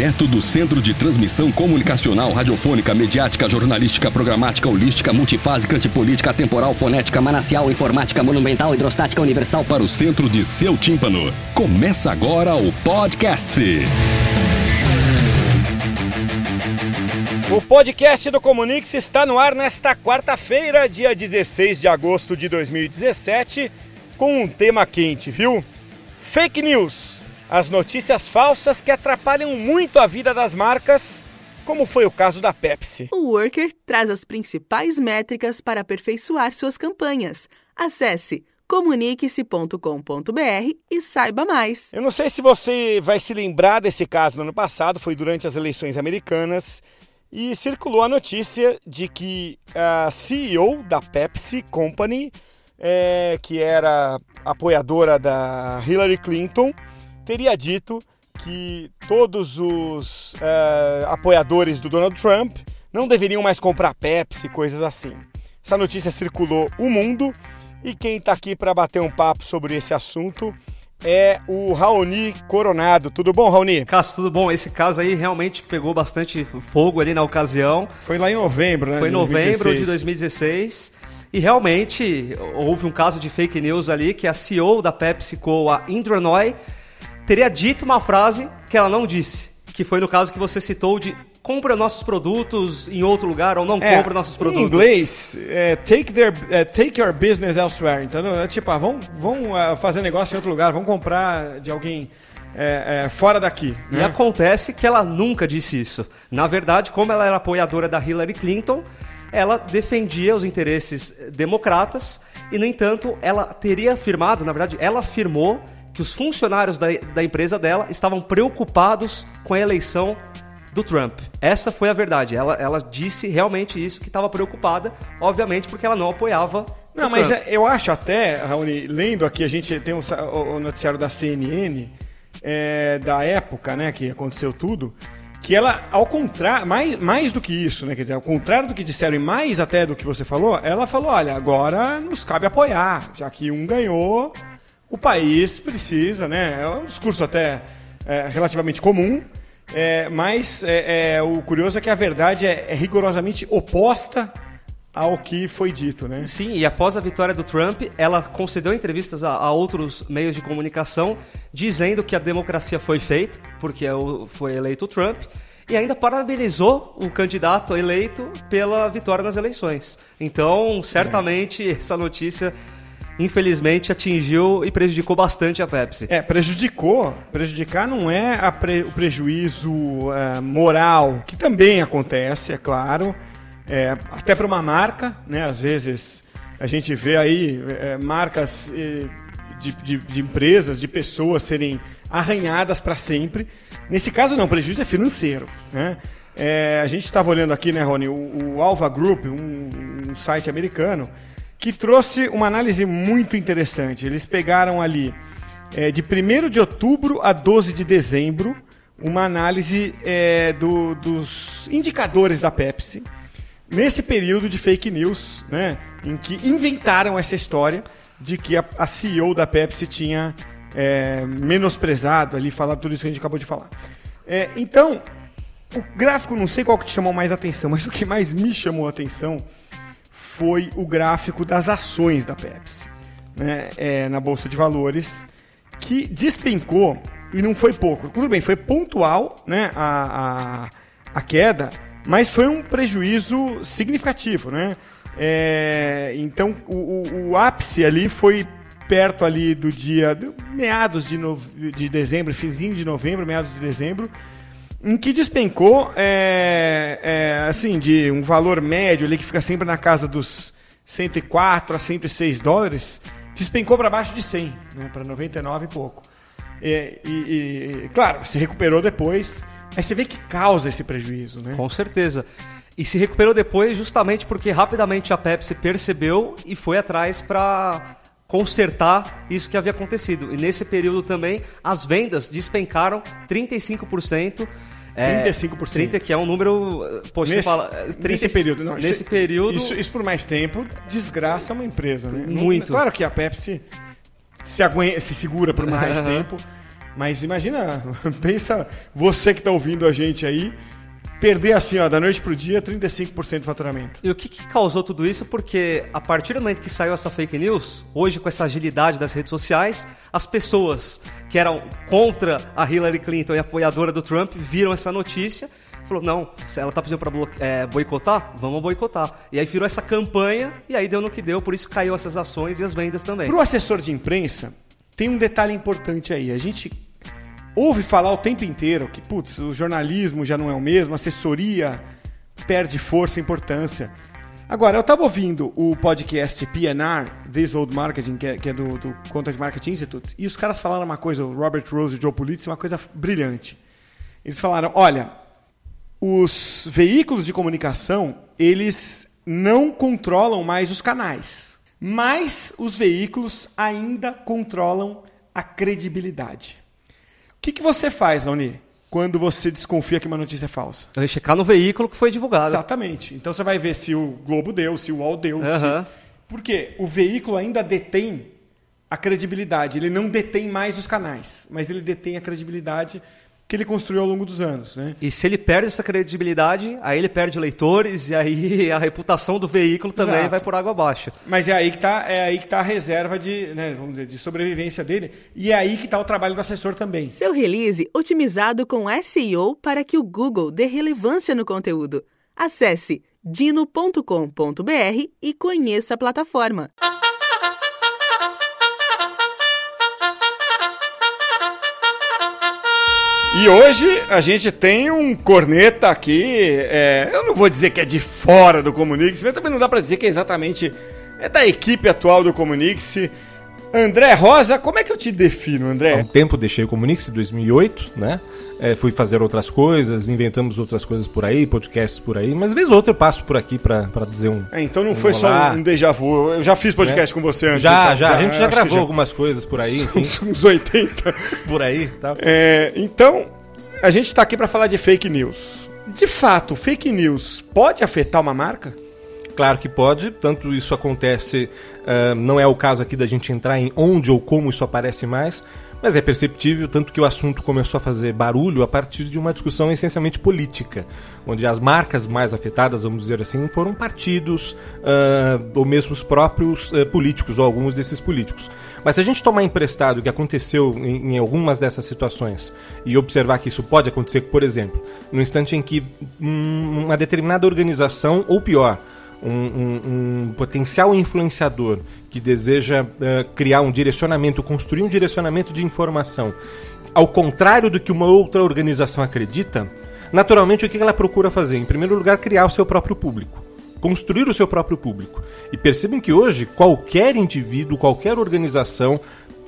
Direto do Centro de Transmissão Comunicacional, Radiofônica, Mediática, Jornalística, Programática, Holística, Multifásica, Antipolítica, Temporal, Fonética, Manacial, Informática, Monumental, Hidrostática, Universal para o centro de seu tímpano. Começa agora o podcast. O podcast do Comunix está no ar nesta quarta-feira, dia 16 de agosto de 2017, com um tema quente, viu? Fake News as notícias falsas que atrapalham muito a vida das marcas, como foi o caso da Pepsi. O Worker traz as principais métricas para aperfeiçoar suas campanhas. Acesse comunique-se.com.br e saiba mais. Eu não sei se você vai se lembrar desse caso no ano passado, foi durante as eleições americanas, e circulou a notícia de que a CEO da Pepsi Company, é, que era apoiadora da Hillary Clinton, teria dito que todos os uh, apoiadores do Donald Trump não deveriam mais comprar Pepsi, coisas assim. Essa notícia circulou o mundo e quem está aqui para bater um papo sobre esse assunto é o Raoni Coronado. Tudo bom, Raoni? Cássio, tudo bom? Esse caso aí realmente pegou bastante fogo ali na ocasião. Foi lá em novembro, né? Foi em novembro de 2016. E realmente houve um caso de fake news ali que a CEO da PepsiCo, a Indra Noy, teria dito uma frase que ela não disse, que foi no caso que você citou de compra nossos produtos em outro lugar ou não é, compra nossos produtos. Em inglês, é, take, their, é, take your business elsewhere. Então, é tipo, ah, vão, vão uh, fazer negócio em outro lugar, vão comprar de alguém é, é, fora daqui. Né? E acontece que ela nunca disse isso. Na verdade, como ela era apoiadora da Hillary Clinton, ela defendia os interesses democratas e, no entanto, ela teria afirmado, na verdade, ela afirmou que os funcionários da, da empresa dela estavam preocupados com a eleição do Trump. Essa foi a verdade. Ela, ela disse realmente isso, que estava preocupada, obviamente, porque ela não apoiava. Não, mas é, eu acho até, Raoni, lendo aqui, a gente tem o, o noticiário da CNN, é, da época, né, que aconteceu tudo, que ela, ao contrário, mais, mais do que isso, né, quer dizer, ao contrário do que disseram e mais até do que você falou, ela falou: olha, agora nos cabe apoiar, já que um ganhou o país precisa, né? É um discurso até é, relativamente comum, é, mas é, é, o curioso é que a verdade é, é, rigorosamente oposta ao que foi dito, né? Sim, e após a vitória do Trump, ela concedeu entrevistas a, a outros meios de comunicação dizendo que a democracia foi feita, porque é foi eleito o Trump, e ainda parabenizou o candidato eleito pela vitória nas eleições. Então, certamente, essa notícia infelizmente atingiu e prejudicou bastante a Pepsi. É, prejudicou. Prejudicar não é pre, o prejuízo uh, moral, que também acontece, é claro. É, até para uma marca, né? Às vezes a gente vê aí é, marcas é, de, de, de, empresas, de pessoas serem arranhadas para sempre. Nesse caso, não, o prejuízo é financeiro. Né? É, a gente estava olhando aqui, né, Rony, o, o Alva Group, um, um site americano, que trouxe uma análise muito interessante. Eles pegaram ali é, de 1 de outubro a 12 de dezembro uma análise é, do, dos indicadores da Pepsi nesse período de fake news, né, em que inventaram essa história de que a, a CEO da Pepsi tinha é, menosprezado ali, falado tudo isso que a gente acabou de falar. É, então, o gráfico, não sei qual que te chamou mais atenção, mas o que mais me chamou a atenção foi o gráfico das ações da Pepsi né, é, na Bolsa de Valores, que despencou e não foi pouco. Tudo bem, foi pontual né, a, a, a queda, mas foi um prejuízo significativo. Né? É, então, o, o, o, ápice ali foi perto ali do dia, meados de, no, de dezembro, finzinho de novembro, meados de dezembro, em que despencou, é, é, assim, de um valor médio ali que fica sempre na casa dos 104 a 106 dólares, despencou para baixo de 100, né, para 99 e pouco. E, e, e, claro, se recuperou depois, aí você vê que causa esse prejuízo, né? Com certeza. E se recuperou depois justamente porque rapidamente a Pepsi percebeu e foi atrás para consertar isso que havia acontecido. E nesse período também as vendas despencaram 35%. É, 35%. 30, que é um número. Poxa, nesse, fala, 30, nesse período, não. Nesse isso, período. Isso, isso, por mais tempo desgraça uma empresa, né? Muito. Claro que a Pepsi se, aguenta, se segura por mais tempo. Mas imagina, pensa você que está ouvindo a gente aí, perder assim, ó, da noite pro dia, 35% do faturamento. E o que, que, causou tudo isso? Porque a partir do momento que saiu essa fake news, hoje com essa agilidade das redes sociais, as pessoas que eram contra a Hillary Clinton e apoiadora do Trump viram essa notícia falou, não, se ela tá pedindo para é, boicotar, vamos boicotar. E aí virou essa campanha e aí deu no que deu, por isso caiu essas ações e as vendas também. Para o assessor de imprensa, tem um detalhe importante aí. A gente ouve falar o tempo inteiro que, putz, o jornalismo já não é o mesmo, a assessoria perde força e importância. Agora, eu estava ouvindo o podcast PNR, This Old Marketing, que é, que é do, do Content Marketing Institute, e os caras falaram uma coisa, o Robert Rose e o Joe Pulitz, uma coisa brilhante. Eles falaram, olha, os veículos de comunicação, eles não controlam mais os canais, mas os veículos ainda controlam a credibilidade. O que, que você faz, Launi, quando você desconfia que uma notícia é falsa? Eu checar no veículo que foi divulgado. Exatamente. Então você vai ver se o Globo deu, se o UOL deu. Uhum. Se... Porque o veículo ainda detém a credibilidade. Ele não detém mais os canais, mas ele detém a credibilidade que ele construiu ao longo dos anos. Né? E se ele perde essa credibilidade, aí ele perde leitores e aí a reputação do veículo também Exato. vai por água abaixo. Mas é aí que está é aí que tá a reserva de, né, vamos dizer, de sobrevivência dele e é aí que está o trabalho do assessor também. Seu release otimizado com SEO para que o Google dê relevância no conteúdo. Acesse dino.com.br e conheça a plataforma. E hoje a gente tem um corneta aqui, é, eu não vou dizer que é de fora do Comunix, mas também não dá para dizer que é exatamente é da equipe atual do Comunix. André Rosa, como é que eu te defino, André? Há um tempo deixei o Comunix, em 2008, né? É, fui fazer outras coisas, inventamos outras coisas por aí, podcasts por aí, mas vez ou outra eu passo por aqui para dizer um. É, então não um foi olá. só um déjà vu. Eu já fiz podcast é. com você antes. Já, então, já, já, A gente já gravou já... algumas coisas por aí. Enfim. Uns 80. por aí. Tal. É, então, a gente está aqui para falar de fake news. De fato, fake news pode afetar uma marca? Claro que pode, tanto isso acontece, uh, não é o caso aqui da gente entrar em onde ou como isso aparece mais, mas é perceptível, tanto que o assunto começou a fazer barulho a partir de uma discussão essencialmente política, onde as marcas mais afetadas, vamos dizer assim, foram partidos uh, ou mesmo os próprios uh, políticos, ou alguns desses políticos. Mas se a gente tomar emprestado o que aconteceu em, em, algumas dessas situações e observar que isso pode acontecer, por exemplo, no instante em que um, uma determinada organização, ou pior, um, um, potencial influenciador que deseja uh, criar um direcionamento, construir um direcionamento de informação, ao contrário do que uma outra organização acredita, naturalmente o que ela procura fazer? Em primeiro lugar, criar o seu próprio público. Construir o seu próprio público. E percebam que hoje qualquer indivíduo, qualquer organização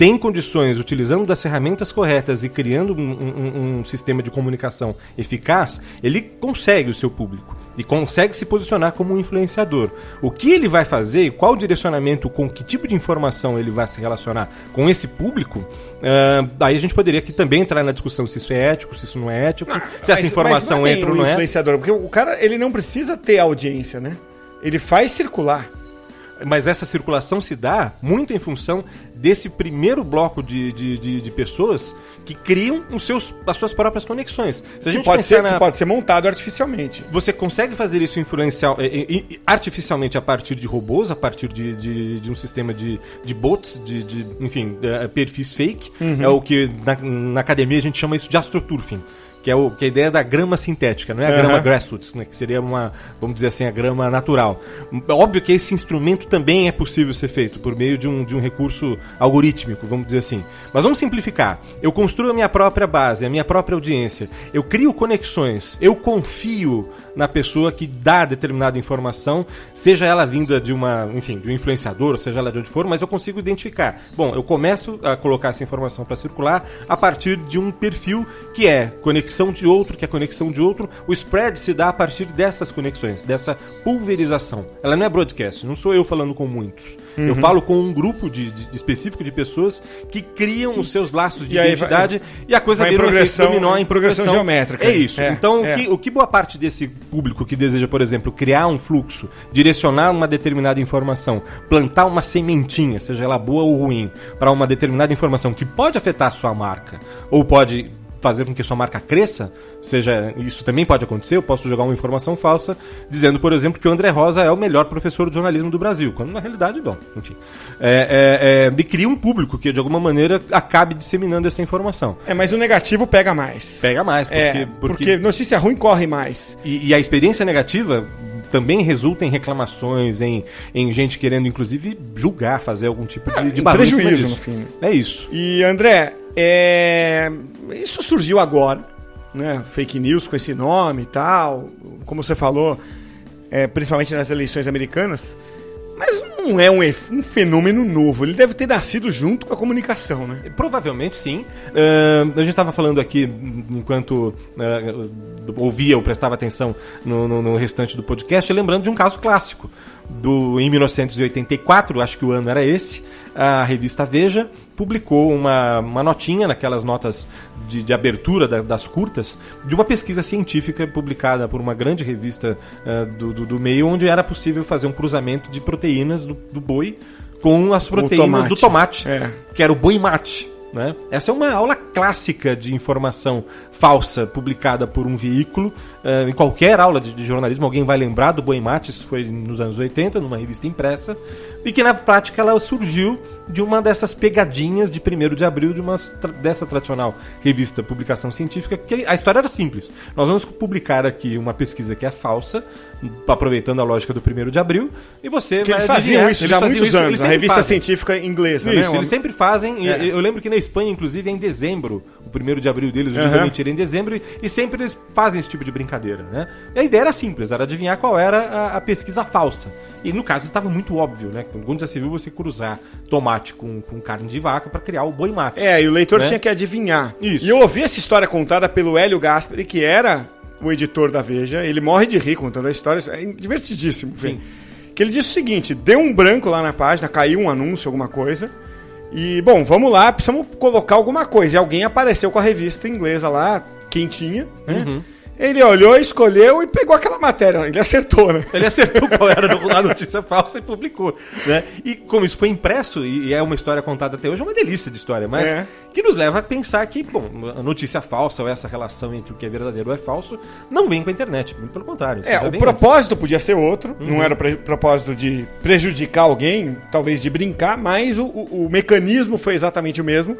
tem condições, utilizando das ferramentas corretas e criando um, um, um, sistema de comunicação eficaz, ele consegue o seu público e consegue se posicionar como um influenciador. O que ele vai fazer, qual direcionamento, com que tipo de informação ele vai se relacionar com esse público, uh, aí a gente poderia aqui também entrar na discussão se isso é ético, se isso não é ético, não, se essa informação entra ou não é. influenciador, porque o cara ele não precisa ter audiência, né? Ele faz circular. Mas essa circulação se dá muito em função desse primeiro bloco de, de, de, de pessoas que criam os seus, as suas próprias conexões. Se que, pode ser, na... que pode ser montado artificialmente. Você consegue fazer isso influenciar artificialmente a partir de robôs, a partir de, de, de um sistema de, de bots, de, de enfim, perfis fake. Uhum. É o que na, na academia a gente chama isso de astroturfing que é, o, que é a ideia da grama sintética, não é a grama grassroots, né, que seria uma, vamos dizer assim, a grama natural. Óbvio que esse instrumento também é possível ser feito por meio de um, de um recurso algorítmico, vamos dizer assim. Mas vamos simplificar. Eu construo a minha própria base, a minha própria audiência, eu crio conexões, eu confio na pessoa que dá determinada informação, seja ela vinda de uma, enfim, de um influenciador, seja ela de onde for, mas eu consigo identificar. Bom, eu começo a colocar essa informação para circular a partir de um perfil que é conexão de outro, que é conexão de outro. O spread se dá a partir dessas conexões, dessa pulverização. Ela não é broadcast, não sou eu falando com muitos. Uhum. Eu falo com um grupo de, de, específico de pessoas que criam os seus laços de e identidade vai, e a coisa vira um dominó em progressão, progressão geométrica. É isso. É, então, é. O, que, o que boa parte desse público que deseja, por exemplo, criar um fluxo, direcionar uma determinada informação, plantar uma sementinha, seja ela boa ou ruim, para uma determinada informação que pode afetar a sua marca ou pode fazer com que sua marca cresça, seja isso também pode acontecer, eu posso jogar uma informação falsa dizendo, por exemplo, que o André Rosa é o melhor professor de jornalismo do Brasil, quando na realidade não, enfim. É, é, é, cria um público que de alguma maneira acabe disseminando essa informação. É, mas o negativo pega mais. Pega mais, porque, é, porque, porque notícia ruim corre mais. E, e a experiência negativa também resulta em reclamações, em, em gente querendo, inclusive, julgar, fazer algum tipo de, de barulho. Prejuízo, no fim. É isso. E, André, é... isso surgiu agora, né? Fake news com esse nome e tal. Como você falou, é, principalmente nas eleições americanas. Mas não é um, um, fenômeno novo. Ele deve ter nascido junto com a comunicação, né? Provavelmente sim. Uh, a gente estava falando aqui, enquanto uh, ouvia ou prestava atenção no, no, no, restante do podcast, lembrando de um caso clássico. Do, em 1984, acho que o ano era esse, a revista Veja publicou uma, uma notinha naquelas notas de, de abertura da, das curtas de uma pesquisa científica publicada por uma grande revista uh, do, do, do, meio, onde era possível fazer um cruzamento de proteínas do, do boi com as proteínas tomate. do tomate, é. que era o boi mate. Né? Essa é uma aula clássica de informação falsa publicada por um veículo. Uh, em qualquer aula de, de, jornalismo, alguém vai lembrar do Boi Mate, isso foi nos anos 80, numa revista impressa, e que na prática ela surgiu de uma dessas pegadinhas de 1 de abril de uma dessa tradicional revista publicação científica, que a história era simples. Nós vamos publicar aqui uma pesquisa que é falsa, aproveitando a lógica do 1 de abril, e você que vai eles faziam isso eles já há muitos isso, anos, a revista fazem. científica inglesa, isso, né? Eles sempre fazem, é. eu lembro que na Espanha, inclusive, é em dezembro, o 1 de abril deles, justamente uhum. em dezembro, e sempre eles fazem esse tipo de brincadeira, né? E a ideia era simples, era adivinhar qual era a, a pesquisa falsa. E no caso estava muito óbvio, né? Se viu você cruzar tomate com, com carne de vaca para criar o boi mate. É, e o leitor né? tinha que adivinhar. Isso. E eu ouvi essa história contada pelo Hélio Gasperi, que era o editor da Veja. Ele morre de rir contando a história. É divertidíssimo. Sim. Que ele disse o seguinte: deu um branco lá na página, caiu um anúncio, alguma coisa. E, bom, vamos lá, precisamos colocar alguma coisa. E alguém apareceu com a revista inglesa lá, quentinha, né? Uhum. Ele olhou, escolheu e pegou aquela matéria. Ele acertou, né? Ele acertou qual era a notícia falsa e publicou. Né? E como isso foi impresso, e é uma história contada até hoje, é uma delícia de história, mas é. que nos leva a pensar que, bom, a notícia falsa ou essa relação entre o que é verdadeiro ou é falso não vem com a internet. Pelo contrário. É, o propósito antes. podia ser outro. Uhum. Não era o propósito de prejudicar alguém, talvez de brincar, mas o, o, o mecanismo foi exatamente o mesmo.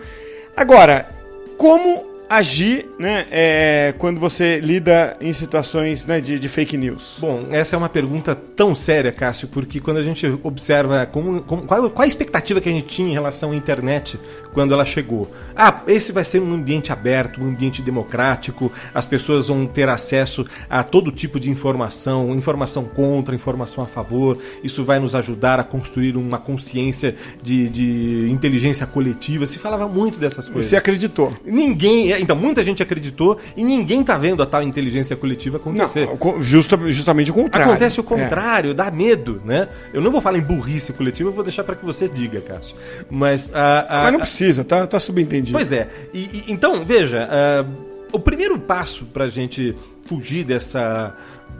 Agora, como agir né, é, quando você lida em situações né, de, de, fake news? Bom, essa é uma pergunta tão séria, Cássio, porque quando a gente observa como, como, qual, qual, a expectativa que a gente tinha em relação à internet quando ela chegou. Ah, esse vai ser um ambiente aberto, um ambiente democrático, as pessoas vão ter acesso a todo tipo de informação, informação contra, informação a favor, isso vai nos ajudar a construir uma consciência de, de inteligência coletiva. Se falava muito dessas coisas. Você acreditou? Ninguém então, muita gente acreditou e ninguém tá vendo a tal inteligência coletiva acontecer. Não, justa, justamente o contrário. Acontece o contrário, é. dá medo, né? Eu não vou falar em burrice coletiva, eu vou deixar para que você diga, Cássio. Mas, a, a, Mas não precisa, tá, tá subentendido. Pois é. E, e, então, veja, uh, o primeiro passo pra gente fugir dessa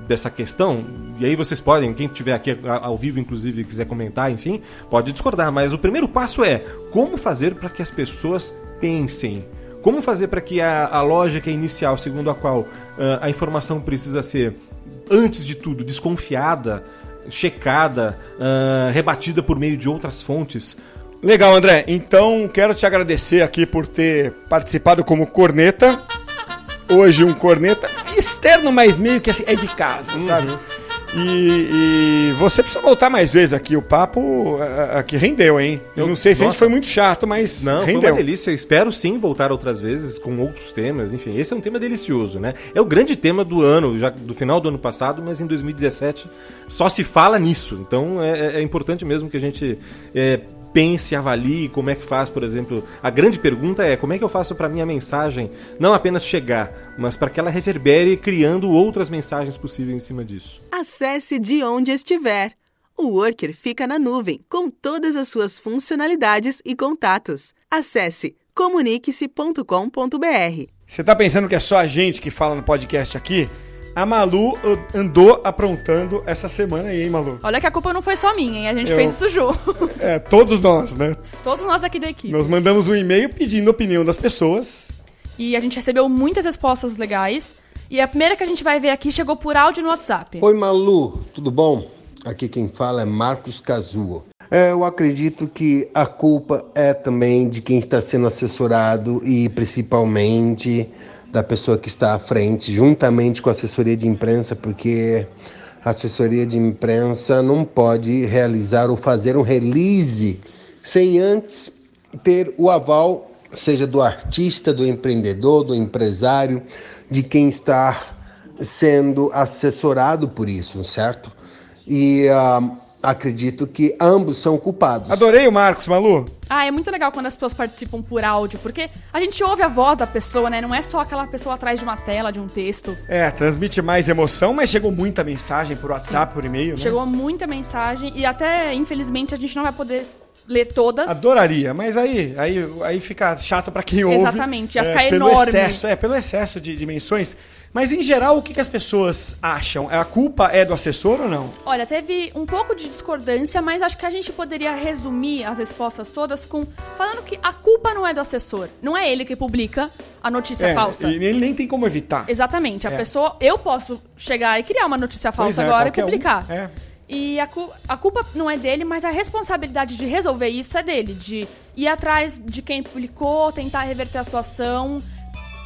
dessa questão, e aí vocês podem, quem estiver aqui ao vivo, inclusive, quiser comentar, enfim, pode discordar, mas o primeiro passo é como fazer para que as pessoas pensem. Como fazer para que a, a, lógica inicial, segundo a qual uh, a informação precisa ser, antes de tudo, desconfiada, checada, uh, rebatida por meio de outras fontes? Legal, André. Então, quero te agradecer aqui por ter participado como corneta. Hoje, um corneta externo, mas meio que assim, é de casa, uhum. sabe? E, e, você precisa voltar mais vezes aqui. O papo aqui rendeu, hein? Eu não sei se Nossa. a gente foi muito chato, mas não, rendeu. Foi uma delícia. Eu espero sim voltar outras vezes com outros temas. Enfim, esse é um tema delicioso, né? É o grande tema do ano, já do final do ano passado, mas em 2017 só se fala nisso. Então é, é, é importante mesmo que a gente é, pense, avalie como é que faz, por exemplo. A grande pergunta é como é que eu faço para minha mensagem não apenas chegar, mas para que ela reverbere criando outras mensagens possíveis em cima disso. Acesse de onde estiver. O Worker fica na nuvem com todas as suas funcionalidades e contatos. Acesse comunique-se.com.br. Você está pensando que é só a gente que fala no podcast aqui? A Malu uh, andou aprontando essa semana aí, hein, Malu? Olha que a culpa não foi só minha, hein? A gente Eu- fez isso junto. É, todos nós, né? Todos nós aqui da equipe. Nós mandamos um e-mail pedindo a opinião das pessoas. E a gente recebeu muitas respostas legais. E a primeira que a gente vai ver aqui chegou por áudio no WhatsApp. Oi Malu, tudo bom? Aqui quem fala é Marcos Cazuo. É, eu acredito que a culpa é também de quem está sendo assessorado e principalmente da pessoa que está à frente, juntamente com a assessoria de imprensa, porque a assessoria de imprensa não pode realizar ou fazer um release sem antes ter o aval, seja do artista, do empreendedor, do empresário, de quem está sendo assessorado por isso, certo? E ah, acredito que ambos são culpados. Adorei o Marcos, Malu. Ah, é muito legal quando as pessoas participam por áudio, porque a gente ouve a voz da pessoa, né? Não é só aquela pessoa atrás de uma tela, de um texto. É, transmite mais emoção, mas chegou muita mensagem por WhatsApp, por e-mail, né? Chegou muita mensagem e até, infelizmente, a gente não vai poder ler todas. Adoraria, mas aí, aí, aí fica chato pra quem ouve. Exatamente, ia é, ficar pelo enorme. Excesso, é, pelo excesso de dimensões. Mas em geral, o que, que as pessoas acham? A culpa é do assessor ou não? Olha, teve um pouco de discordância, mas acho que a gente poderia resumir as respostas todas com falando que a culpa não é do assessor. Não é ele que publica a notícia é, falsa. E ele nem tem como evitar. Exatamente. A É. pessoa. Eu posso chegar e criar uma notícia falsa é, agora e qualquer um. publicar. É. E a, cu- a culpa não é dele, mas a responsabilidade de resolver isso é dele. De ir atrás de quem publicou, tentar reverter a situação,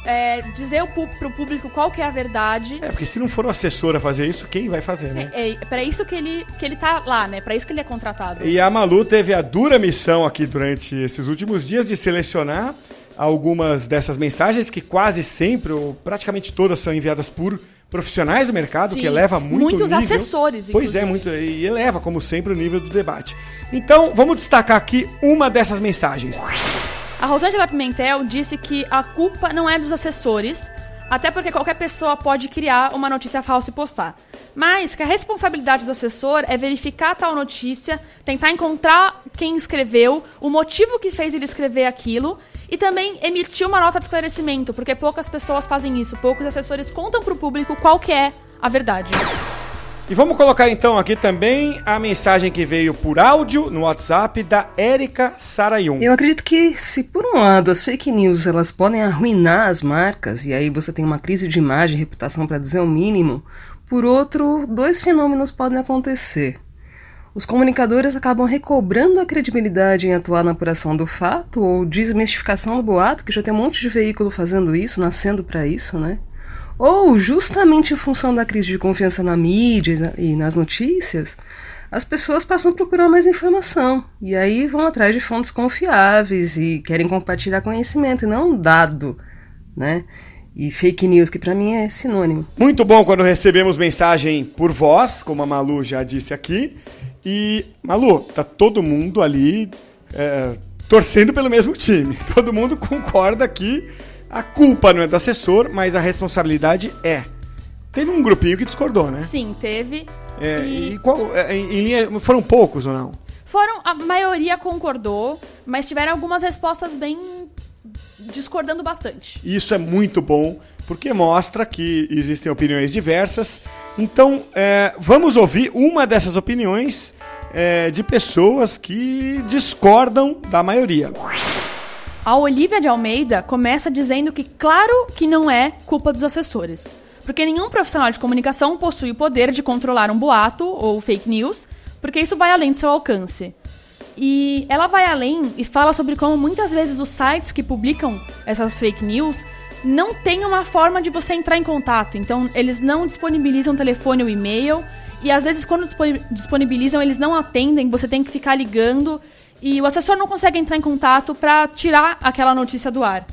é, dizer o pro público qual que é a verdade. É, porque se não for o assessor a fazer isso, quem vai fazer, né? É, é para isso que ele, que ele tá lá, né? Pra isso que ele é contratado. E a Malu teve a dura missão aqui durante esses últimos dias de selecionar algumas dessas mensagens que quase sempre, ou praticamente todas, são enviadas por profissionais do mercado, Sim, que eleva muito muitos o nível. assessores, Pois é, inclusive. muito, e eleva, como sempre, o nível do debate. Então, vamos destacar aqui uma dessas mensagens. A Rosângela Pimentel disse que a culpa não é dos assessores, até porque qualquer pessoa pode criar uma notícia falsa e postar. Mas que a responsabilidade do assessor é verificar tal notícia, tentar encontrar quem escreveu, o motivo que fez ele escrever aquilo e também emitir uma nota de esclarecimento, porque poucas pessoas fazem isso, poucos assessores contam pro público qual que é a verdade. E vamos colocar então aqui também a mensagem que veio por áudio no WhatsApp da Érica Sarayun. Eu acredito que se por um lado as fake news elas podem arruinar as marcas e aí você tem uma crise de imagem e reputação para dizer o mínimo, por outro, dois fenômenos podem acontecer. Os comunicadores acabam recobrando a credibilidade em atuar na apuração do fato ou desmistificação do boato, que já tem um monte de veículo fazendo isso, nascendo para isso, né? Ou, justamente em função da crise de confiança na mídia e nas notícias, as pessoas passam a procurar mais informação. E aí vão atrás de fontes confiáveis e querem compartilhar conhecimento e não dado, né? E fake news, que para mim é sinônimo. Muito bom quando recebemos mensagem por voz, como a Malu já disse aqui. E, Malu, tá todo mundo ali é, torcendo pelo mesmo time. Todo mundo concorda que a culpa não é do assessor, mas a responsabilidade é. Teve um grupinho que discordou, né? Sim, teve. É, e e qual, é, em, em linha, foram poucos ou não? foram. A maioria concordou, mas tiveram algumas respostas bem. discordando bastante. Isso é muito bom, porque mostra que existem opiniões diversas. Então, é, vamos ouvir uma dessas opiniões é, de pessoas que discordam da maioria. A Olivia de Almeida começa dizendo que, claro que não é culpa dos assessores. Porque nenhum profissional de comunicação possui o poder de controlar um boato ou fake news, porque isso vai além do seu alcance. E ela vai além e fala sobre como muitas vezes os sites que publicam essas fake news não têm uma forma de você entrar em contato. Então, eles não disponibilizam telefone ou e-mail. E às vezes, quando disponi- disponibilizam, eles não atendem, você tem que ficar ligando. E o assessor não consegue entrar em contato para tirar aquela notícia do ar.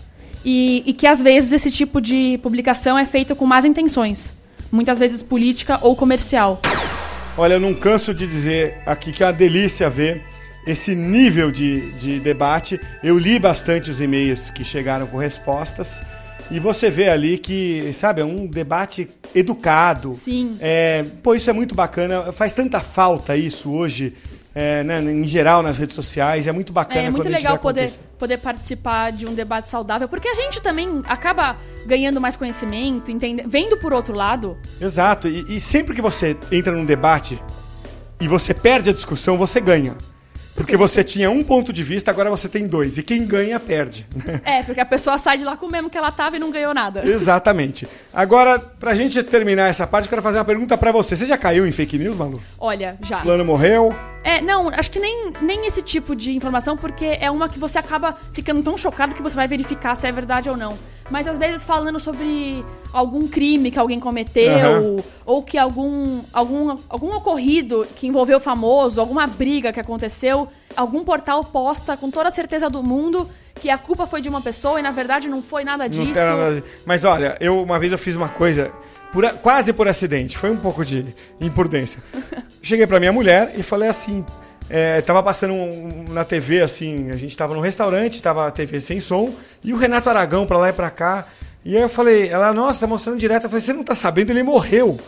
E, e que às vezes esse tipo de publicação é feito com más intenções. Muitas vezes política ou comercial. Olha, eu não canso de dizer aqui que é uma delícia ver esse nível de, de debate. Eu li bastante os e-mails que chegaram com respostas. E você vê ali que, sabe, é um debate educado. Sim. É, pô, isso é muito bacana. Faz tanta falta isso hoje, é, né, em geral, nas redes sociais. É muito bacana É muito a gente legal poder, poder participar de um debate saudável, porque a gente também acaba ganhando mais conhecimento, entende... vendo por outro lado. Exato. E, e sempre que você entra num debate e você perde a discussão, você ganha. Porque você tinha um ponto de vista, agora você tem dois. E quem ganha, perde. É, porque a pessoa sai de lá com o mesmo que ela tava e não ganhou nada. Exatamente. Agora, pra gente terminar essa parte, eu quero fazer uma pergunta pra você. Você já caiu em fake news, Malu? Olha, já. Plano morreu? É, não, acho que nem, nem esse tipo de informação, porque é uma que você acaba ficando tão chocado que você vai verificar se é verdade ou não. Mas às vezes falando sobre algum crime que alguém cometeu, Aham. ou que algum, algum, algum ocorrido que envolveu famoso, alguma briga que aconteceu, algum portal posta com toda a certeza do mundo que a culpa foi de uma pessoa e na verdade não foi nada disso. nada. Mas olha, eu uma vez eu fiz uma coisa por a- quase por acidente, foi um pouco de imprudência. Cheguei pra minha mulher e falei assim, é, tava passando um- na TV assim, a gente tava num restaurante, tava a TV sem som e o Renato Aragão pra lá e pra cá. E aí eu falei, ela, nossa, tá mostrando direto. Eu falei, você não tá sabendo, ele morreu.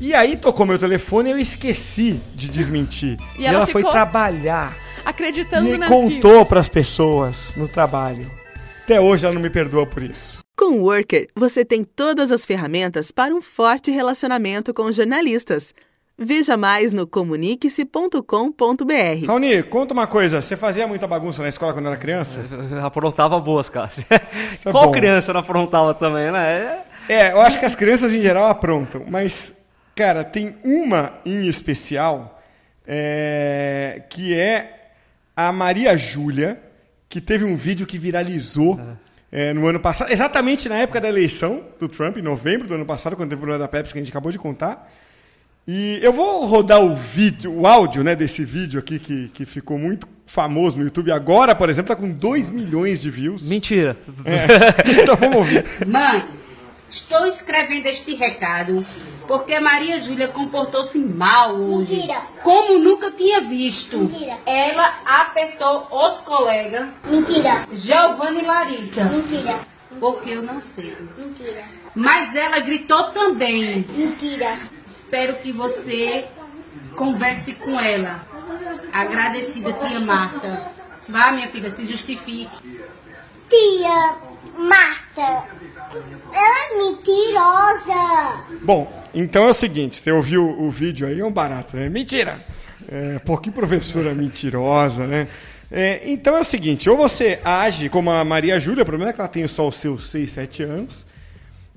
E aí tocou meu telefone e eu esqueci de desmentir. E E, ela ela, foi trabalhar Acreditando e contou pras pessoas no trabalho. Até hoje ela não me perdoa por isso. Com o Worker, você tem todas as ferramentas para um forte relacionamento com jornalistas. Veja mais no comunique-se.com.br. Raoni, conta uma coisa. Você fazia muita bagunça na escola quando era criança? Aprontava boas, Cássio. é Qual bom. criança não aprontava também, né? É, eu acho que as crianças em geral aprontam. Mas, cara, tem uma em especial é, que é a Maria Júlia, que teve um vídeo que viralizou é, no ano passado, exatamente na época da eleição do Trump, em novembro do ano passado, quando teve o problema da Pepsi, que a gente acabou de contar. E eu vou rodar o vídeo, o áudio né, desse vídeo aqui que, que ficou muito famoso no YouTube. Agora, por exemplo, tá com 2 milhões de views. Mentira. É. Então vamos ouvir. Mãe, estou escrevendo este recado porque a Maria Júlia comportou-se mal hoje. Mentira. Como nunca tinha visto. Mentira. Ela apertou os colegas Mentira. Giovanni e Larissa. Mentira. Porque eu não sei. Mentira. Mas ela gritou também. Mentira. Espero que você converse com ela. Agradecida, tia Marta. Vá, minha filha, se justifique. Tia Marta. Ela é mentirosa. Bom, então é o seguinte, você ouviu o vídeo aí, é um barato, né? Mentira! É, pô, que professora mentirosa, né? É, então é o seguinte, ou você age como a Maria Júlia, o problema é que ela tem só os seus 6, 7 anos,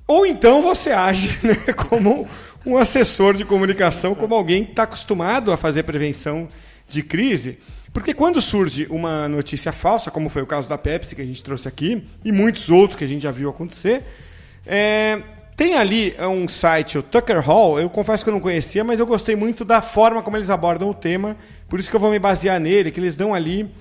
ou então você age né, como um assessor de comunicação, como alguém que está acostumado a fazer prevenção de crise. Porque quando surge uma notícia falsa, como foi o caso da Pepsi que a gente trouxe aqui, e muitos outros que a gente já viu acontecer, é, tem ali um site, o Tucker Hall, eu confesso que eu não conhecia, mas eu gostei muito da forma como eles abordam o tema, por isso que eu vou me basear nele, que eles dão ali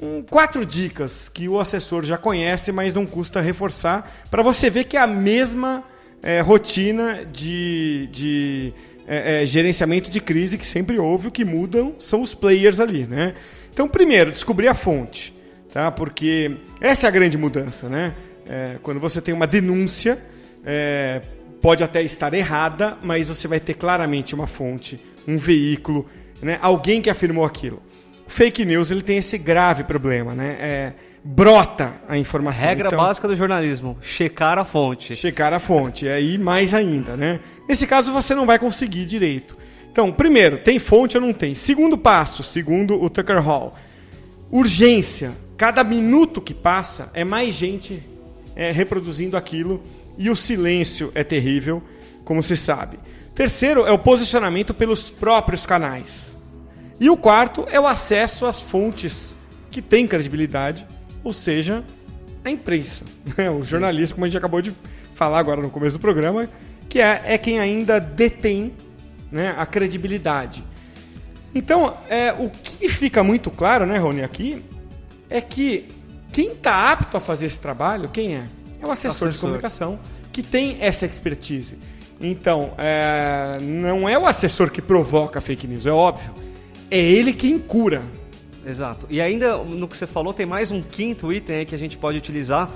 hum, quatro dicas que o assessor já conhece, mas não custa reforçar, para você ver que é a mesma é, rotina de, de é, é, gerenciamento de crise que sempre houve, o que mudam são os players ali, né? Então, primeiro, descobrir a fonte, tá? Porque essa é a grande mudança, né? É, quando você tem uma denúncia, é, pode até estar errada, mas você vai ter claramente uma fonte, um veículo, né? alguém que afirmou aquilo. Fake news ele tem esse grave problema, né? É, brota a informação. Regra Então, básica do jornalismo: checar a fonte. checar a fonte. E aí, mais ainda, né? Nesse caso, você não vai conseguir direito. Então, primeiro, tem fonte ou não tem? Segundo passo, segundo o Tucker Hall, urgência. Cada minuto que passa é mais gente é, reproduzindo aquilo e o silêncio é terrível, como se sabe. Terceiro é o posicionamento pelos próprios canais. E o quarto é o acesso às fontes que têm credibilidade, ou seja, a imprensa. né? O jornalista, como a gente acabou de falar agora no começo do programa, que é, é quem ainda detém né, a credibilidade. Então, é, o que fica muito claro, né, Rony, aqui, é que quem está apto a fazer esse trabalho, quem é? É o assessor, de Assessor. comunicação que tem essa expertise. Então, é, não é o assessor que provoca fake news, é óbvio. É ele quem cura. Exato. E ainda no que você falou, tem mais um quinto item aí que a gente pode utilizar,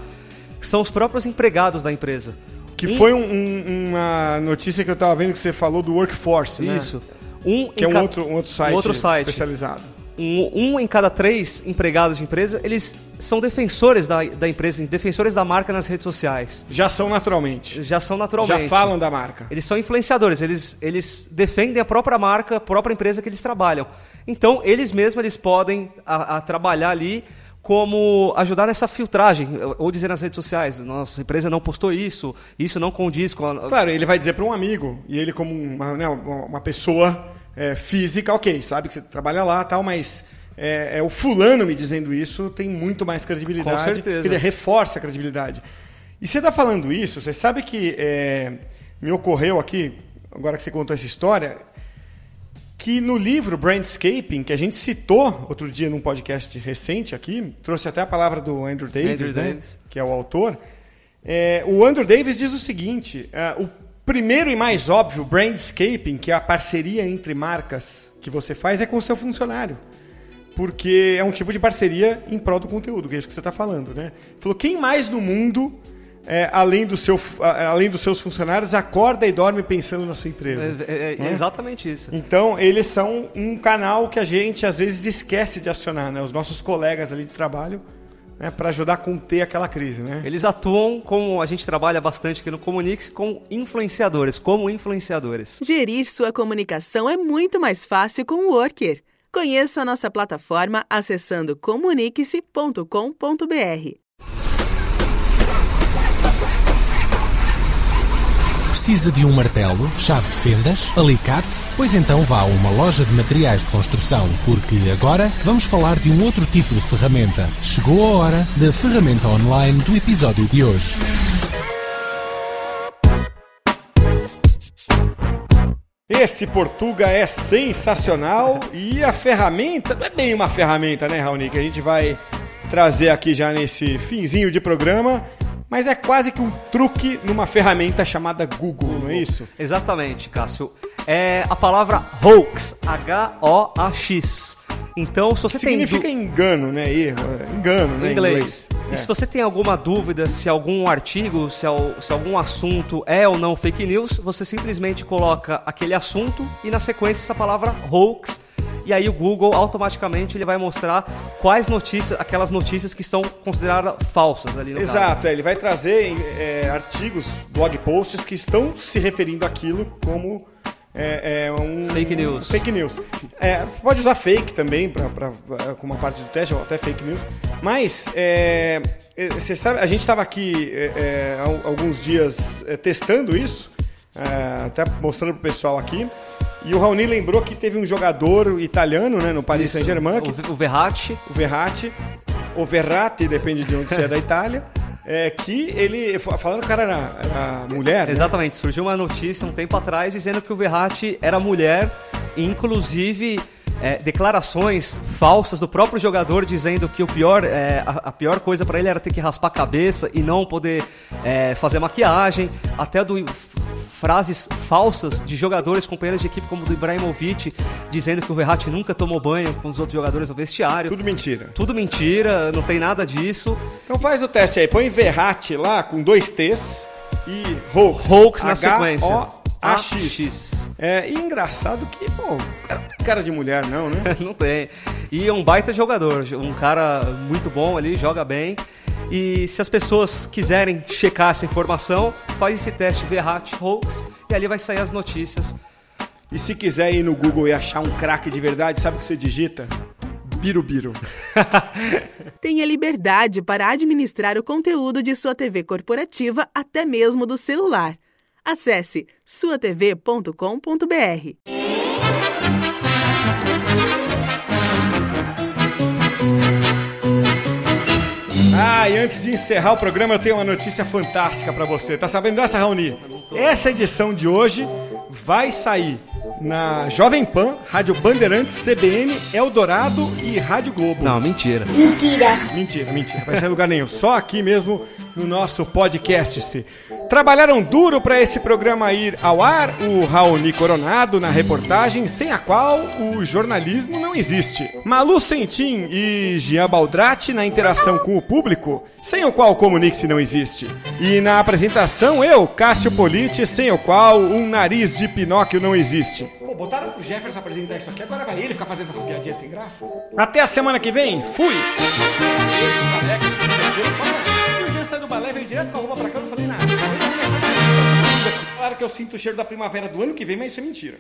que são os próprios empregados da empresa. Que Um- foi um- um- uma notícia que eu tava vendo que você falou do Workforce, né? Isso. Um Que em é um ca- outro, um outro site, um outro site. especializado. Um, um em cada três empregados de empresa, eles são defensores da, da empresa, defensores da marca nas redes sociais. Já são naturalmente. Já são naturalmente. Já falam da marca. Eles são influenciadores, eles, eles defendem a própria marca, a própria empresa que eles trabalham. Então, eles mesmos eles podem a, a trabalhar ali como ajudar nessa filtragem, ou dizer nas redes sociais, nossa empresa não postou isso, isso não condiz com a... Claro, ele vai dizer para um amigo, e ele como uma, né, uma pessoa é, física, ok, sabe que você trabalha lá tal, mas é, é o fulano me dizendo isso tem muito mais credibilidade. Com certeza. Quer dizer, reforça a credibilidade. E você está falando isso, você sabe que é, me ocorreu aqui, agora que você contou essa história, que no livro Brandscaping, que a gente citou outro dia num podcast recente aqui, trouxe até a palavra do Andrew Davis, Andrew né, Davis. que é o autor, é, o Andrew Davis diz o seguinte: é, o primeiro e mais óbvio brandscaping, que é a parceria entre marcas que você faz, é com o seu funcionário. Porque é um tipo de parceria em prol do conteúdo, que é isso que você está falando, né? Falou, quem mais no mundo, é, além, do seu, além dos seus funcionários, acorda e dorme pensando na sua empresa? É, é- é Né? exatamente isso. Então, eles são um canal que a gente às vezes esquece de acionar, né? Os nossos colegas ali de trabalho, né? para ajudar a conter aquela crise, né? Eles atuam como a gente trabalha bastante aqui no Comunix, com influenciadores, como influenciadores. Gerir sua comunicação é muito mais fácil com o Worker. Conheça a nossa plataforma acessando comunique-se.com.br. Precisa de um martelo, chave de fendas, alicate? Pois então vá a uma loja de materiais de construção, porque agora vamos falar de um outro tipo de ferramenta. Chegou a hora da ferramenta online do episódio de hoje. Esse Portuga é sensacional e a ferramenta, não é bem uma ferramenta, né, Raoni, que a gente vai trazer aqui já nesse finzinho de programa, mas é quase que um truque numa ferramenta chamada Google, não é isso? Exatamente, Cássio. É a palavra hoax, H-O-A-X. Então, se você Significa tem... engano, né? Erro, é, engano, né? em em inglês. E É. se você tem alguma dúvida se algum artigo, se, al- se algum assunto é ou não fake news, você simplesmente coloca aquele assunto e na sequência essa palavra hoax. E aí o Google automaticamente ele vai mostrar quais notícias, aquelas notícias que são consideradas falsas ali no. Exato, é, ele vai trazer é, artigos, blog posts que estão se referindo àquilo como é, é, um Fake news. Fake news. É, pode usar fake também pra- como uma parte do teste, ou até fake news. Mas é, é, você sabe, a gente estava aqui é, é, alguns dias testando isso, até mostrando pro pessoal aqui. E o Raoni lembrou que teve um jogador italiano, né, no Paris. Saint-Germain, que O, o Verratti. o Verratti, o Verratti, depende de onde você é da Itália, é que ele, falando que o cara era, era mulher, né? Exatamente, surgiu uma notícia um tempo atrás dizendo que o Verratti era mulher, e inclusive é, declarações falsas do próprio jogador dizendo que o pior, é, a, a pior coisa para ele era ter que raspar a cabeça e não poder é, fazer maquiagem, até do frases falsas de jogadores, companheiros de equipe como o do Ibrahimovic, dizendo que o Verratti nunca tomou banho com os outros jogadores no vestiário. Tudo mentira. Tudo mentira, não tem nada disso. Então faz o teste aí, põe Verratti lá com dois T's e hoax. Hoax na sequência. H-O-A-X. É, e engraçado que, pô, o cara não tem cara de mulher não, né? não tem. E é um baita jogador, um cara muito bom ali, joga bem. E se as pessoas quiserem checar essa informação, faz esse teste Verratti Hoax e ali vai sair as notícias. E se quiser ir no Google e achar um craque de verdade, sabe o que você digita? Birubiru. Tenha liberdade para administrar o conteúdo de sua TV corporativa até mesmo do celular. Acesse suatv.com.br. Ah, e antes de encerrar o programa, eu tenho uma notícia fantástica pra você. Tá sabendo dessa, Raoni? Essa edição de hoje vai sair na Jovem Pan, Rádio Bandeirantes, CBN, Eldorado e Rádio Globo. Não, mentira. Mentira. Mentira, mentira. Vai sair em lugar nenhum. Só aqui mesmo no nosso podcast. -se. Trabalharam duro para esse programa ir ao ar, o Raoni Coronado na reportagem, sem a qual o jornalismo não existe. Malu Sentim e Jean Baldrati na interação com o público, sem o qual o Comunique-se não existe. E na apresentação, eu, Cássio Politi, sem o qual um nariz de Pinóquio não existe. Pô, botaram pro Jefferson apresentar isso aqui, agora vai ele ficar fazendo essa piadinha sem graça? Até a semana que vem, fui! Saiu do balé, veio direto com a roupa pra cá, não falei nada. Claro que eu sinto o cheiro da primavera do ano que vem, mas isso é mentira.